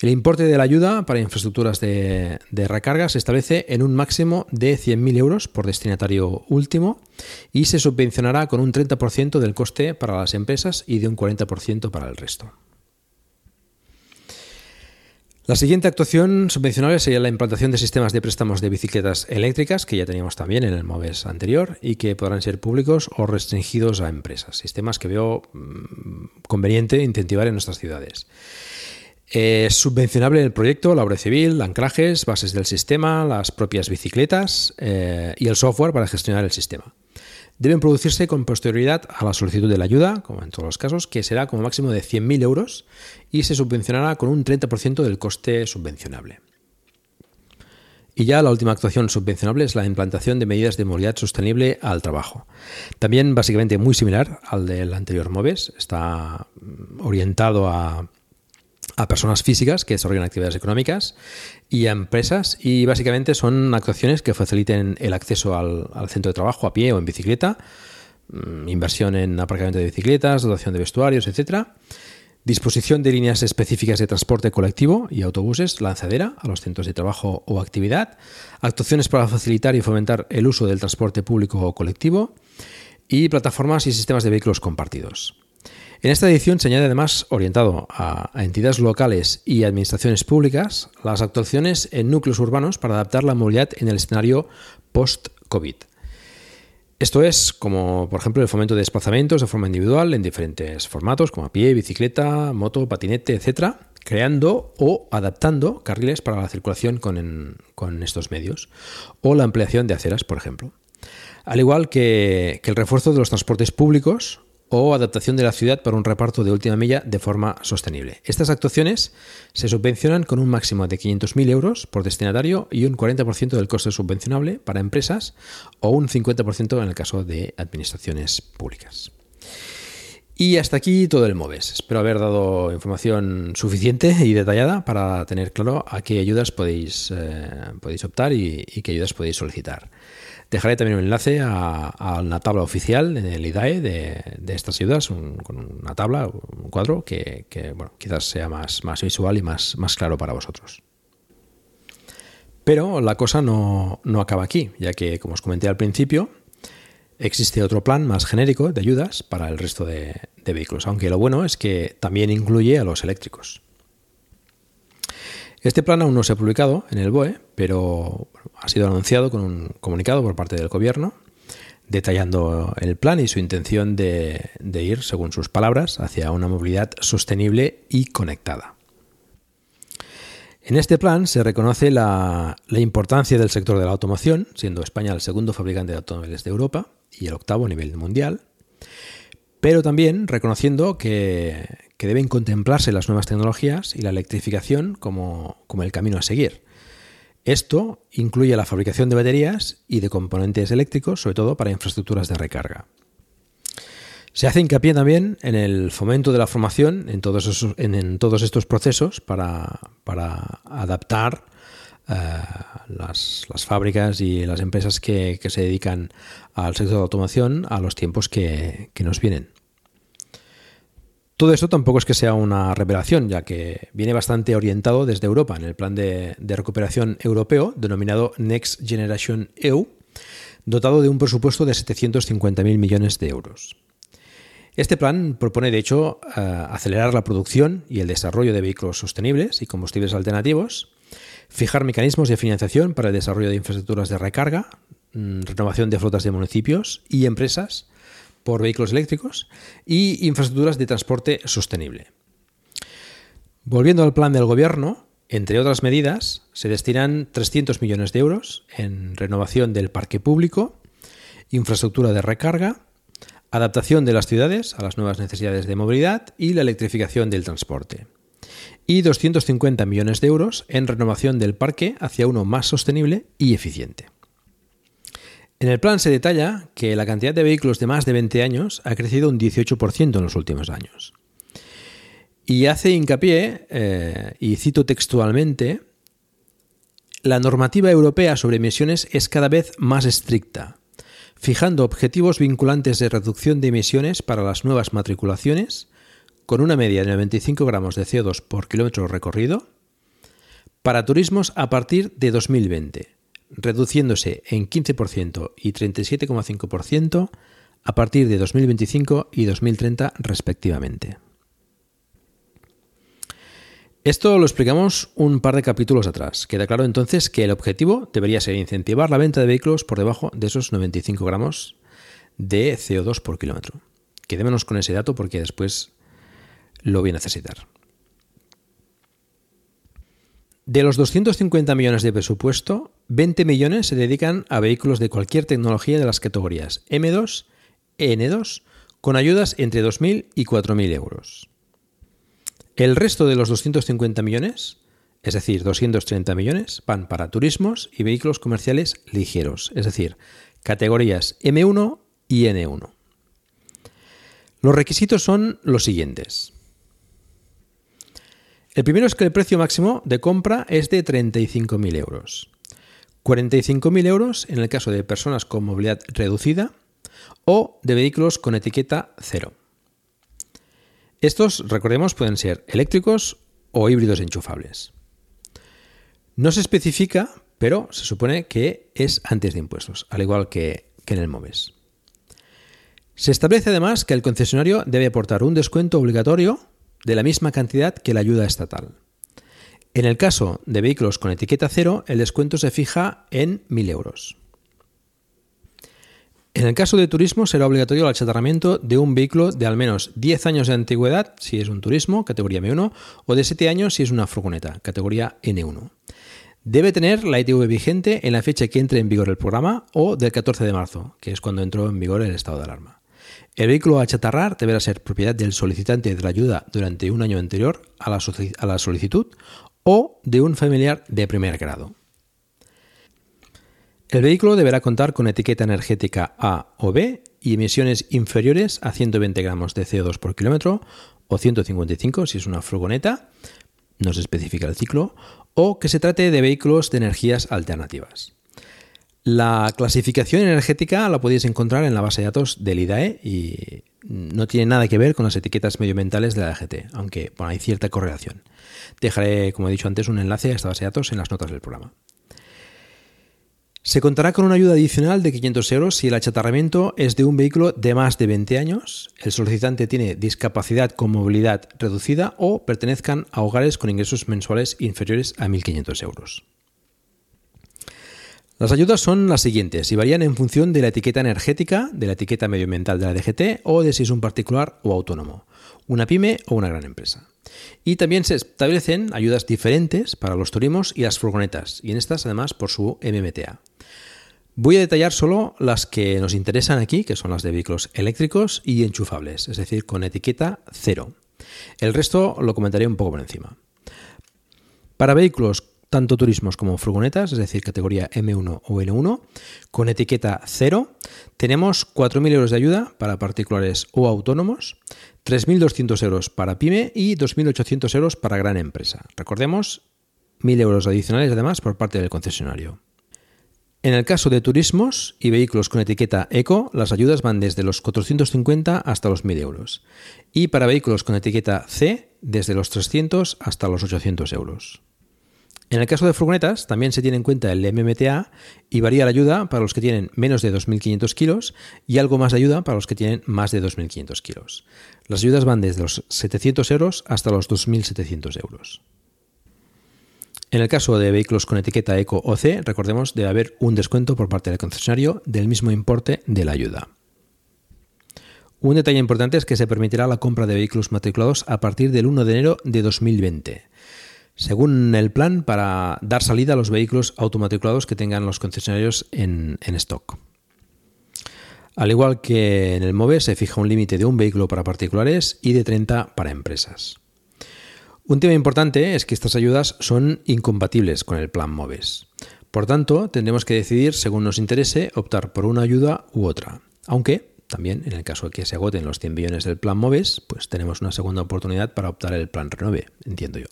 El importe de la ayuda para infraestructuras de, recarga se establece en un máximo de 100.000 euros por destinatario último y se subvencionará con un 30% del coste para las empresas y de un 40% para el resto. La siguiente actuación subvencionable sería la implantación de sistemas de préstamos de bicicletas eléctricas, que ya teníamos también en el MOVES anterior, y que podrán ser públicos o restringidos a empresas. Sistemas que veo mm, conveniente incentivar en nuestras ciudades. Es subvencionable el proyecto, la obra civil, anclajes, bases del sistema, las propias bicicletas eh, y el software para gestionar el sistema. Deben producirse con posterioridad a la solicitud de la ayuda, como en todos los casos, que será como máximo de 100.000 euros y se subvencionará con un 30% del coste subvencionable. Y ya la última actuación subvencionable es la implantación de medidas de movilidad sostenible al trabajo. También básicamente muy similar al del anterior MOVES, está orientado a a personas físicas que desarrollan actividades económicas y a empresas y básicamente son actuaciones que faciliten el acceso al, centro de trabajo a pie o en bicicleta, mm, inversión en aparcamiento de bicicletas, dotación de vestuarios, etcétera, disposición de líneas específicas de transporte colectivo y autobuses, lanzadera a los centros de trabajo o actividad, actuaciones para facilitar y fomentar el uso del transporte público o colectivo. Y plataformas y sistemas de vehículos compartidos. En esta edición se añade además, orientado a, entidades locales y administraciones públicas, las actuaciones en núcleos urbanos para adaptar la movilidad en el escenario post-COVID. Esto es como, por ejemplo, el fomento de desplazamientos de forma individual en diferentes formatos, como a pie, bicicleta, moto, patinete, etc., creando o adaptando carriles para la circulación con, estos medios, o la ampliación de aceras, por ejemplo. Al igual que el refuerzo de los transportes públicos o adaptación de la ciudad para un reparto de última milla de forma sostenible. Estas actuaciones se subvencionan con un máximo de 500.000 euros por destinatario y un 40% del coste subvencionable para empresas o un 50% en el caso de administraciones públicas. Y hasta aquí todo el MOVES. Espero haber dado información suficiente y detallada para tener claro a qué ayudas podéis, eh, podéis optar y qué ayudas podéis solicitar. Dejaré también un enlace a, una tabla oficial en el IDAE de, estas ayudas, con una tabla, un cuadro que, quizás sea más, visual y más, más claro para vosotros. Pero la cosa no, acaba aquí, ya que, como os comenté al principio, existe otro plan más genérico de ayudas para el resto de vehículos, aunque lo bueno es que también incluye a los eléctricos. Este plan aún no se ha publicado en el BOE, pero ha sido anunciado con un comunicado por parte del Gobierno detallando el plan y su intención de, ir, según sus palabras, hacia una movilidad sostenible y conectada. En este plan se reconoce la, importancia del sector de la automoción, siendo España el segundo fabricante de automóviles de Europa y el octavo a nivel mundial, pero también reconociendo que, deben contemplarse las nuevas tecnologías y la electrificación como, el camino a seguir. Esto incluye la fabricación de baterías y de componentes eléctricos, sobre todo para infraestructuras de recarga. Se hace hincapié también en el fomento de la formación en todos, estos procesos para, adaptar eh, las, fábricas y las empresas que, se dedican al sector de automoción a los tiempos que nos vienen. Todo esto tampoco es que sea una revelación, ya que viene bastante orientado desde Europa en el plan de, recuperación europeo denominado Next Generation EU, dotado de un presupuesto de 750.000 millones de euros. Este plan propone, de hecho, eh, acelerar la producción y el desarrollo de vehículos sostenibles y combustibles alternativos, fijar mecanismos de financiación para el desarrollo de infraestructuras de recarga, mm, renovación de flotas de municipios y empresas, por vehículos eléctricos y infraestructuras de transporte sostenible. Volviendo al plan del Gobierno, entre otras medidas, se destinan 300 millones de euros en renovación del parque público, infraestructura de recarga, adaptación de las ciudades a las nuevas necesidades de movilidad y la electrificación del transporte. Y 250 millones de euros en renovación del parque hacia uno más sostenible y eficiente. En el plan se detalla que la cantidad de vehículos de más de 20 años ha crecido un 18% en los últimos años. Y hace hincapié, eh, y cito textualmente, la normativa europea sobre emisiones es cada vez más estricta, fijando objetivos vinculantes de reducción de emisiones para las nuevas matriculaciones, con una media de 95 gramos de CO2 por kilómetro recorrido, para turismos a partir de 2020 reduciéndose en 15% y 37,5% a partir de 2025 y 2030 respectivamente. Esto lo explicamos un par de capítulos atrás. Queda claro entonces que el objetivo debería ser incentivar la venta de vehículos por debajo de esos 95 gramos de CO2 por kilómetro. Quedémonos con ese dato porque después lo voy a necesitar. De los 250 millones de presupuesto, 20 millones se dedican a vehículos de cualquier tecnología de las categorías M2 e N2, con ayudas entre 2.000 y 4.000 euros. El resto de los 250 millones, es decir, 230 millones, van para turismos y vehículos comerciales ligeros, es decir, categorías M1 y N1. Los requisitos son los siguientes. El primero es que el precio máximo de compra es de 35.000 euros. 45.000 euros en el caso de personas con movilidad reducida o de vehículos con etiqueta cero. Estos, recordemos, pueden ser eléctricos o híbridos enchufables. No se especifica, pero se supone que es antes de impuestos, al igual que, que en el MOVES. Se establece además que el concesionario debe aportar un descuento obligatorio de la misma cantidad que la ayuda estatal. En el caso de vehículos con etiqueta cero, el descuento se fija en 1.000 euros. En el caso de turismo será obligatorio el achatarramiento de un vehículo de al menos 10 años de antigüedad si es un turismo, categoría M1, o de 7 años si es una furgoneta, categoría N1. Debe tener la ITV vigente en la fecha que entre en vigor el programa o del 14 de marzo, que es cuando entró en vigor el estado de alarma. El vehículo a chatarrar deberá ser propiedad del solicitante de la ayuda durante un año anterior a la, solicitud o de un familiar de primer grado. El vehículo deberá contar con etiqueta energética A o B y emisiones inferiores a 120 gramos de CO2 por kilómetro o 155 si es una furgoneta, no se especifica el ciclo, o que se trate de vehículos de energías alternativas. La clasificación energética la podéis encontrar en la base de datos del IDAE y no tiene nada que ver con las etiquetas medioambientales de la DGT, aunque hay cierta correlación. Dejaré, como he dicho antes, un enlace a esta base de datos en las notas del programa. Se contará con una ayuda adicional de 500 euros si el achatarramiento es de un vehículo de más de 20 años, el solicitante tiene discapacidad con movilidad reducida o pertenezcan a hogares con ingresos mensuales inferiores a 1.500 euros. Las ayudas son las siguientes y varían en función de la etiqueta energética, de la etiqueta medioambiental de la DGT o de si es un particular o autónomo, una pyme o una gran empresa. Y también se establecen ayudas diferentes para los turismos y las furgonetas, y en estas además por su MMTA. Voy a detallar solo las que nos interesan aquí, que son las de vehículos eléctricos y enchufables, es decir, con etiqueta cero. El resto lo comentaré un poco por encima. Para vehículos tanto turismos como furgonetas, es decir, categoría M1 o N1, con etiqueta 0. Tenemos 4.000 euros de ayuda para particulares o autónomos, 3.200 euros para pyme y 2.800 euros para gran empresa. Recordemos, 1.000 euros adicionales además por parte del concesionario. En el caso de turismos y vehículos con etiqueta eco, las ayudas van desde los 450 hasta los 1.000 euros. Y para vehículos con etiqueta C, desde los 300 hasta los 800 euros. En el caso de furgonetas, también se tiene en cuenta el MMTA y varía la ayuda para los que tienen menos de 2.500 kilos y algo más de ayuda para los que tienen más de 2.500 kilos. Las ayudas van desde los 700 euros hasta los 2.700 euros. En el caso de vehículos con etiqueta ECO o C, recordemos debe haber un descuento por parte del concesionario del mismo importe de la ayuda. Un detalle importante es que se permitirá la compra de vehículos matriculados a partir del 1 de enero de 2020, según el plan para dar salida a los vehículos automatriculados que tengan los concesionarios en, stock. Al igual que en el MOVE, se fija un límite de un vehículo para particulares y de 30 para empresas. Un tema importante es que estas ayudas son incompatibles con el plan MOVES. Por tanto, tendremos que decidir, según nos interese, optar por una ayuda u otra. Aunque, también, en el caso de que se agoten los 100 billones del plan MOVES, pues tenemos una segunda oportunidad para optar el plan Renove, entiendo yo.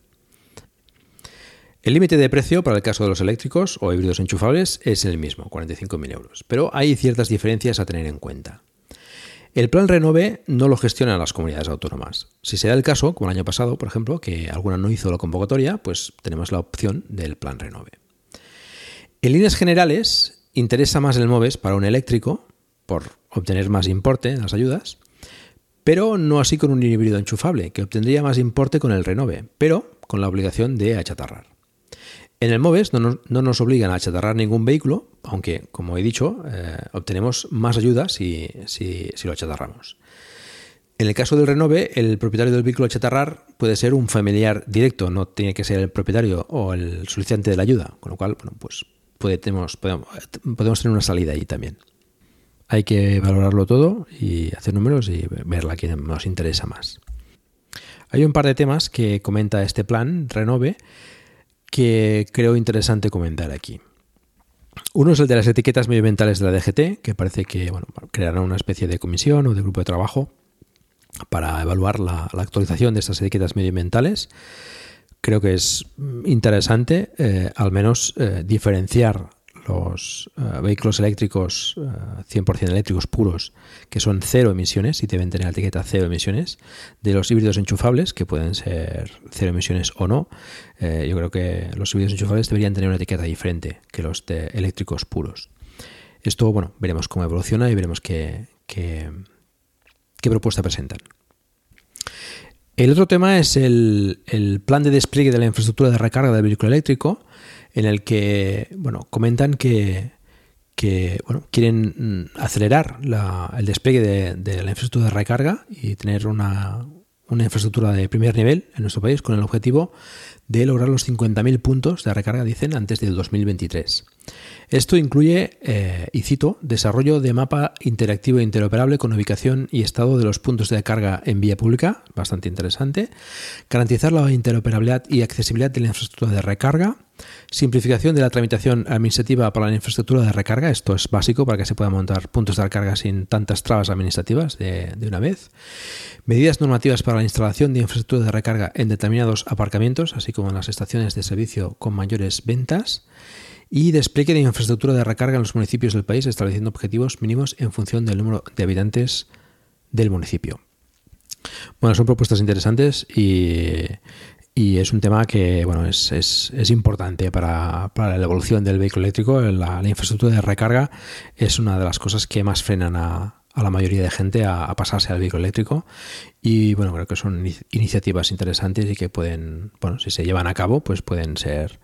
El límite de precio para el caso de los eléctricos o híbridos enchufables es el mismo, 45.000 euros, pero hay ciertas diferencias a tener en cuenta. El plan Renove no lo gestionan las comunidades autónomas. Si se da el caso, como el año pasado, por ejemplo, que alguna no hizo la convocatoria, pues tenemos la opción del plan Renove. En líneas generales, interesa más el MOVES para un eléctrico, por obtener más importe en las ayudas, pero no así con un híbrido enchufable, que obtendría más importe con el Renove, pero con la obligación de achatarrar. En el MOVES no nos, obligan a achatarrar ningún vehículo, aunque, como he dicho, eh, obtenemos más ayuda si, lo achatarramos. En el caso del Renove, el propietario del vehículo achatarrar puede ser un familiar directo, no tiene que ser el propietario o el solicitante de la ayuda, con lo cual, bueno, pues podemos, podemos tener una salida ahí también. Hay que valorarlo todo y hacer números y ver la que nos interesa más. Hay un par de temas que comenta este plan Renove que creo interesante comentar aquí. Uno es el de las etiquetas medioambientales de la DGT, que parece que bueno, creará una especie de comisión o de grupo de trabajo para evaluar la, actualización de estas etiquetas medioambientales. Creo que es interesante eh, al menos eh, diferenciar los eh, vehículos eléctricos 100% eh, eléctricos puros, que son cero emisiones y deben tener la etiqueta cero emisiones, de los híbridos enchufables, que pueden ser cero emisiones o no. Eh, yo creo que los híbridos enchufables deberían tener una etiqueta diferente que los de eléctricos puros. Esto, bueno, veremos cómo evoluciona y veremos qué, qué, qué propuesta presentan. El otro tema es el, el plan de despliegue de la infraestructura de recarga del vehículo eléctrico en el que bueno, comentan que, bueno, quieren mm, acelerar el despliegue de, la infraestructura de recarga y tener una, una infraestructura de primer nivel en nuestro país con el objetivo de lograr los 50.000 puntos de recarga, dicen, antes del 2023. Esto incluye, eh, y cito, desarrollo de mapa interactivo e interoperable con ubicación y estado de los puntos de carga en vía pública, bastante interesante, garantizar la interoperabilidad y accesibilidad de la infraestructura de recarga, Simplificación de la tramitación administrativa para la infraestructura de recarga. Esto es básico para que se puedan montar puntos de recarga sin tantas trabas administrativas de, una vez. Medidas normativas para la instalación de infraestructura de recarga en determinados aparcamientos, así como en las estaciones de servicio con mayores ventas. Y despliegue de infraestructura de recarga en los municipios del país, estableciendo objetivos mínimos en función del número de habitantes del municipio. Bueno, son propuestas interesantes y y es un tema que bueno, es, es, importante para, para, la evolución del vehículo eléctrico. La, infraestructura de recarga es una de las cosas que más frenan a, a la mayoría de gente a, pasarse al vehículo eléctrico. Y bueno, creo que son iniciativas interesantes y que pueden, bueno, si se llevan a cabo, pues pueden ser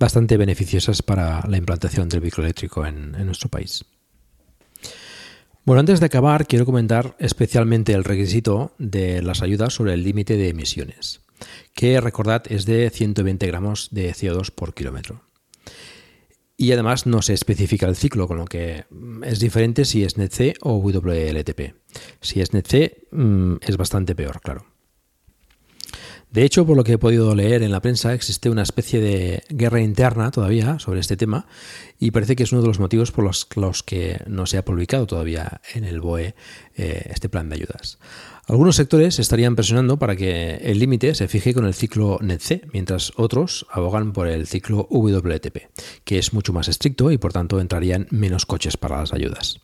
bastante beneficiosas para la implantación del vehículo eléctrico en, nuestro país. Bueno, antes de acabar, quiero comentar especialmente el requisito de las ayudas sobre el límite de emisiones que recordad es de 120 gramos de CO2 por kilómetro. Y además no se especifica el ciclo, con lo que es diferente si es NET-C o WLTP. Si es NET-C mm, es bastante peor, claro. De hecho, por lo que he podido leer en la prensa, existe una especie de guerra interna todavía sobre este tema y parece que es uno de los motivos por los, que no se ha publicado todavía en el BOE eh, este plan de ayudas. Algunos sectores estarían presionando para que el límite se fije con el ciclo NETC, mientras otros abogan por el ciclo WTP, que es mucho más estricto y por tanto entrarían menos coches para las ayudas.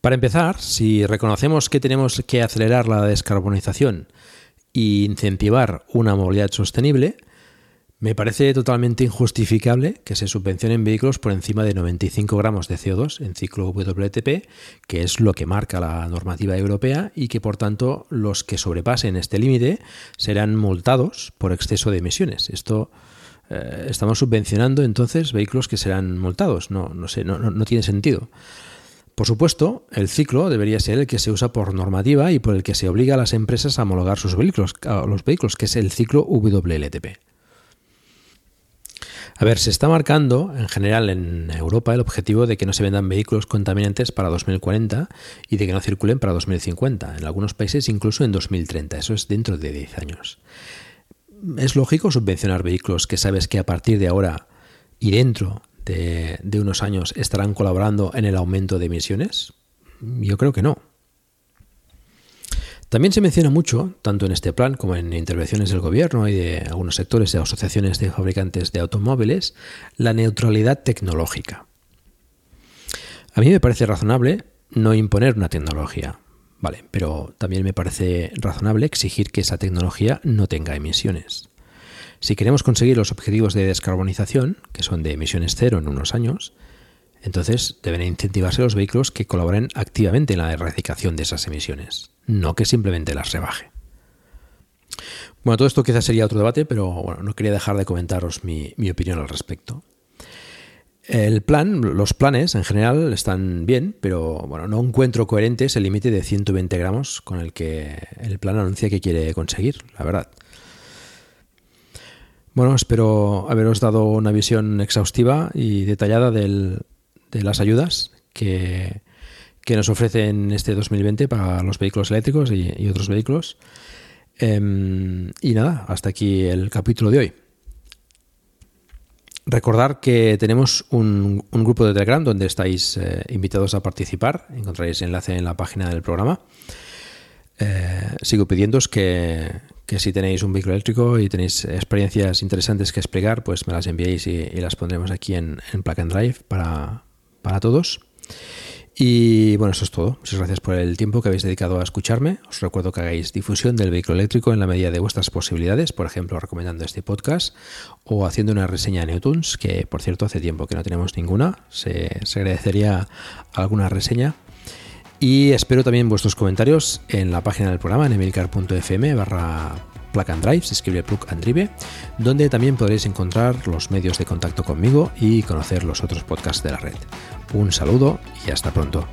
Para empezar, si reconocemos que tenemos que acelerar la descarbonización e incentivar una movilidad sostenible, me parece totalmente injustificable que se subvencionen vehículos por encima de 95 gramos de CO2 en ciclo WTP, que es lo que marca la normativa europea, y que por tanto los que sobrepasen este límite serán multados por exceso de emisiones. Esto eh, estamos subvencionando entonces vehículos que serán multados. No, no sé, no, no tiene sentido. Por supuesto, el ciclo debería ser el que se usa por normativa y por el que se obliga a las empresas a homologar sus vehículos, los vehículos, que es el ciclo WLTP. A ver, se está marcando en general en Europa el objetivo de que no se vendan vehículos contaminantes para 2040 y de que no circulen para 2050, en algunos países incluso en 2030, eso es dentro de 10 años. ¿Es lógico subvencionar vehículos que sabes que a partir de ahora y dentro de, unos años estarán colaborando en el aumento de emisiones? Yo creo que no. También se menciona mucho, tanto en este plan como en intervenciones del gobierno y de algunos sectores de asociaciones de fabricantes de automóviles, la neutralidad tecnológica. A mí me parece razonable no imponer una tecnología, vale, pero también me parece razonable exigir que esa tecnología no tenga emisiones. Si queremos conseguir los objetivos de descarbonización, que son de emisiones cero en unos años, entonces deben incentivarse los vehículos que colaboren activamente en la erradicación de esas emisiones, no que simplemente las rebaje. Bueno, todo esto quizás sería otro debate, pero bueno, no quería dejar de comentaros mi, opinión al respecto. El plan, los planes en general están bien, pero bueno, no encuentro coherente ese límite de 120 gramos con el que el plan anuncia que quiere conseguir, la verdad. Bueno, espero haberos dado una visión exhaustiva y detallada de las ayudas que, nos ofrecen este 2020 para los vehículos eléctricos y, otros vehículos. Em, y nada, hasta aquí el capítulo de hoy. Recordar que tenemos un, grupo de Telegram donde estáis eh, invitados a participar. Encontraréis enlace en la página del programa. Eh, sigo pidiéndoos que, que si tenéis un vehículo eléctrico y tenéis experiencias interesantes que explicar, pues me las enviéis y, las pondremos aquí en, en Plug and Drive para, para todos. Y bueno, eso es todo. Muchas gracias por el tiempo que habéis dedicado a escucharme. Os recuerdo que hagáis difusión del vehículo eléctrico en la medida de vuestras posibilidades, por ejemplo, recomendando este podcast o haciendo una reseña en iTunes, que por cierto hace tiempo que no tenemos ninguna. Se, se agradecería alguna reseña. Y espero también vuestros comentarios en la página del programa en emilcar.fm barra plug and drive, donde también podréis encontrar los medios de contacto conmigo y conocer los otros podcasts de la red. Un saludo y hasta pronto.